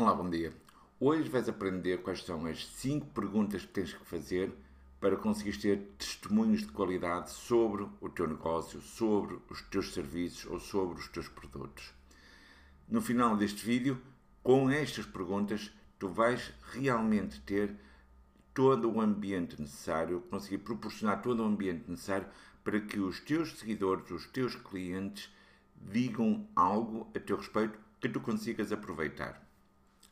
Olá, bom dia. Hoje vais aprender quais são as 5 perguntas que tens que fazer para conseguir ter testemunhos de qualidade sobre o teu negócio, sobre os teus serviços ou sobre os teus produtos. No final deste vídeo, com estas perguntas, tu vais realmente ter todo o ambiente necessário, conseguir proporcionar todo o ambiente necessário para que os teus seguidores, os teus clientes, digam algo a teu respeito que tu consigas aproveitar.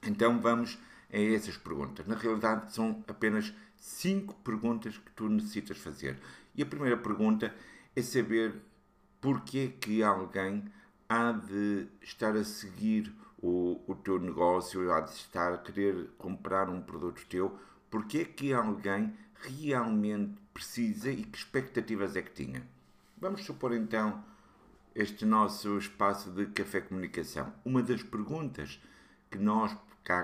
Então vamos a essas perguntas. Na realidade, são apenas cinco perguntas que tu necessitas fazer. E a primeira pergunta é saber porquê que alguém há de estar a seguir o, o teu negócio, há de estar a querer comprar um produto teu, porquê que alguém realmente precisa e que expectativas é que tinha. Vamos supor então este nosso espaço de café comunicação. Uma das perguntas que nós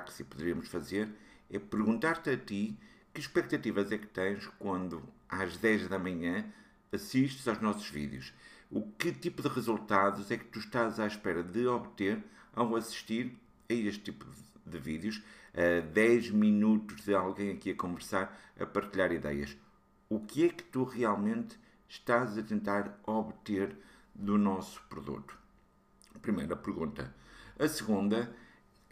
se poderíamos fazer é perguntar-te a ti que expectativas é que tens quando às 10 da manhã assistes aos nossos vídeos. O que tipo de resultados é que tu estás à espera de obter ao assistir a este tipo de vídeos, a 10 minutos de alguém aqui a conversar, a partilhar ideias. O que é que tu realmente estás a tentar obter do nosso produto? Primeira pergunta. A segunda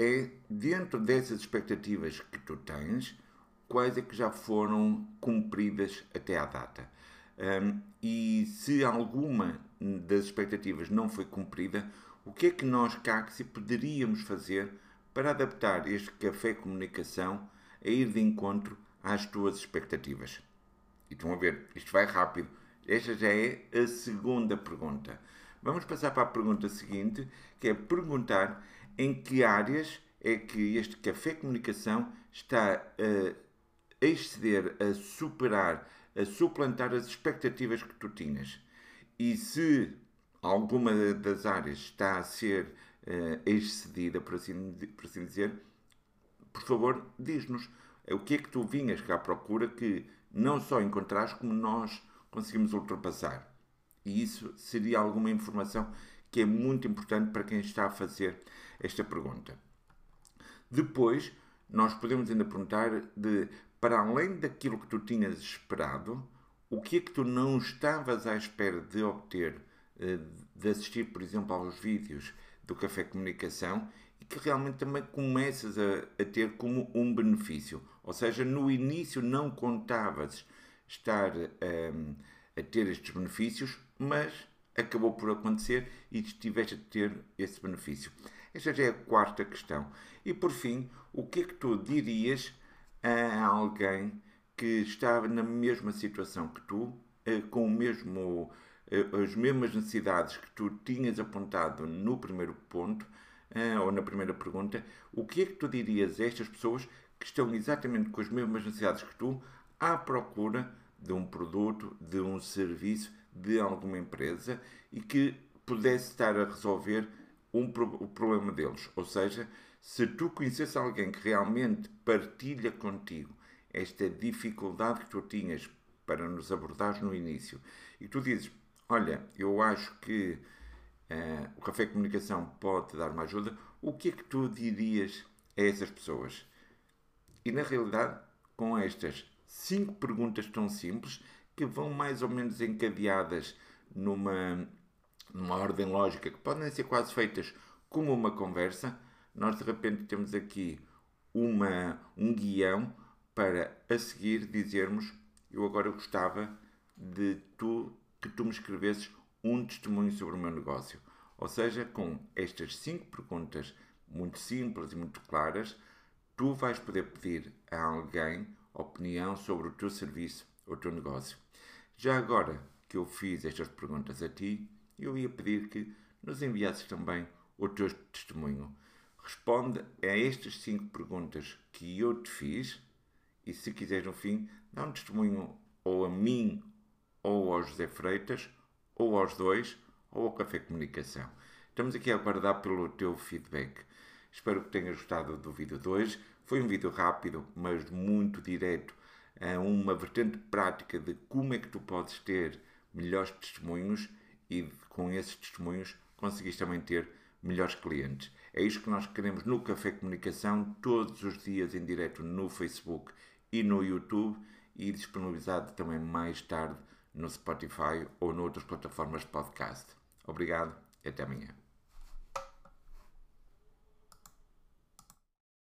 é, dentro dessas expectativas que tu tens, quais é que já foram cumpridas até à data. Um, e se alguma das expectativas não foi cumprida, o que é que nós, Caxi, poderíamos fazer para adaptar este café comunicação a ir de encontro às tuas expectativas? E estão a ver, isto vai rápido. Esta já é a segunda pergunta. Vamos passar para a pergunta seguinte, que é perguntar em que áreas é que este café comunicação está a exceder, a superar, a suplantar as expectativas que tu tinhas. E se alguma das áreas está a ser uh, excedida, por assim, por assim dizer, por favor, diz-nos o que é que tu vinhas cá à procura que não só encontraste, como nós conseguimos ultrapassar. E isso seria alguma informação que é muito importante para quem está a fazer esta pergunta. Depois, nós podemos ainda perguntar de, para além daquilo que tu tinhas esperado, o que é que tu não estavas à espera de obter, eh, de assistir, por exemplo, aos vídeos do Café Comunicação e que realmente também começas a, a ter como um benefício. Ou seja, no início não contavas estar ehm, a ter estes benefícios, mas acabou por acontecer e estiveste a ter esse benefício. Esta já é a quarta questão. E por fim, o que é que tu dirias a alguém que está na mesma situação que tu, eh, com o mesmo, eh, as mesmas necessidades que tu tinhas apontado no primeiro ponto, eh, ou na primeira pergunta, o que é que tu dirias a estas pessoas que estão exatamente com as mesmas necessidades que tu, à procura de um produto, de um serviço, de alguma empresa e que pudesse estar a resolver um, o problema deles. Ou seja, se tu conheces alguém que realmente partilha contigo esta dificuldade que tu tinhas para nos abordar no início e tu dizes: Olha, eu acho que uh, o Café Comunicação pode dar uma ajuda, o que é que tu dirias a essas pessoas? E na realidade, com estas cinco perguntas tão simples que vão mais ou menos encadeadas numa numa ordem lógica, que podem ser quase feitas como uma conversa, nós de repente temos aqui uma, um guião para a seguir dizermos eu agora gostava de tu que tu me escrevesses um testemunho sobre o meu negócio. Ou seja, com estas cinco perguntas muito simples e muito claras, tu vais poder pedir a alguém opinião sobre o teu serviço ou o teu negócio. Já agora que eu fiz estas perguntas a ti, eu ia pedir que nos enviasses também o teu testemunho. Responde a estas cinco perguntas que eu te fiz e, se quiseres, no fim, dá um testemunho ou a mim ou ao José Freitas, ou aos dois, ou ao Café Comunicação. Estamos aqui a aguardar pelo teu feedback. Espero que tenhas gostado do vídeo de hoje. Foi um vídeo rápido, mas muito direto a uma vertente prática de como é que tu podes ter melhores testemunhos e com esses testemunhos conseguiste também ter melhores clientes. É isto que nós queremos no Café Comunicação, todos os dias em direto no Facebook e no YouTube e disponibilizado também mais tarde no Spotify ou noutras plataformas de podcast. Obrigado e até amanhã.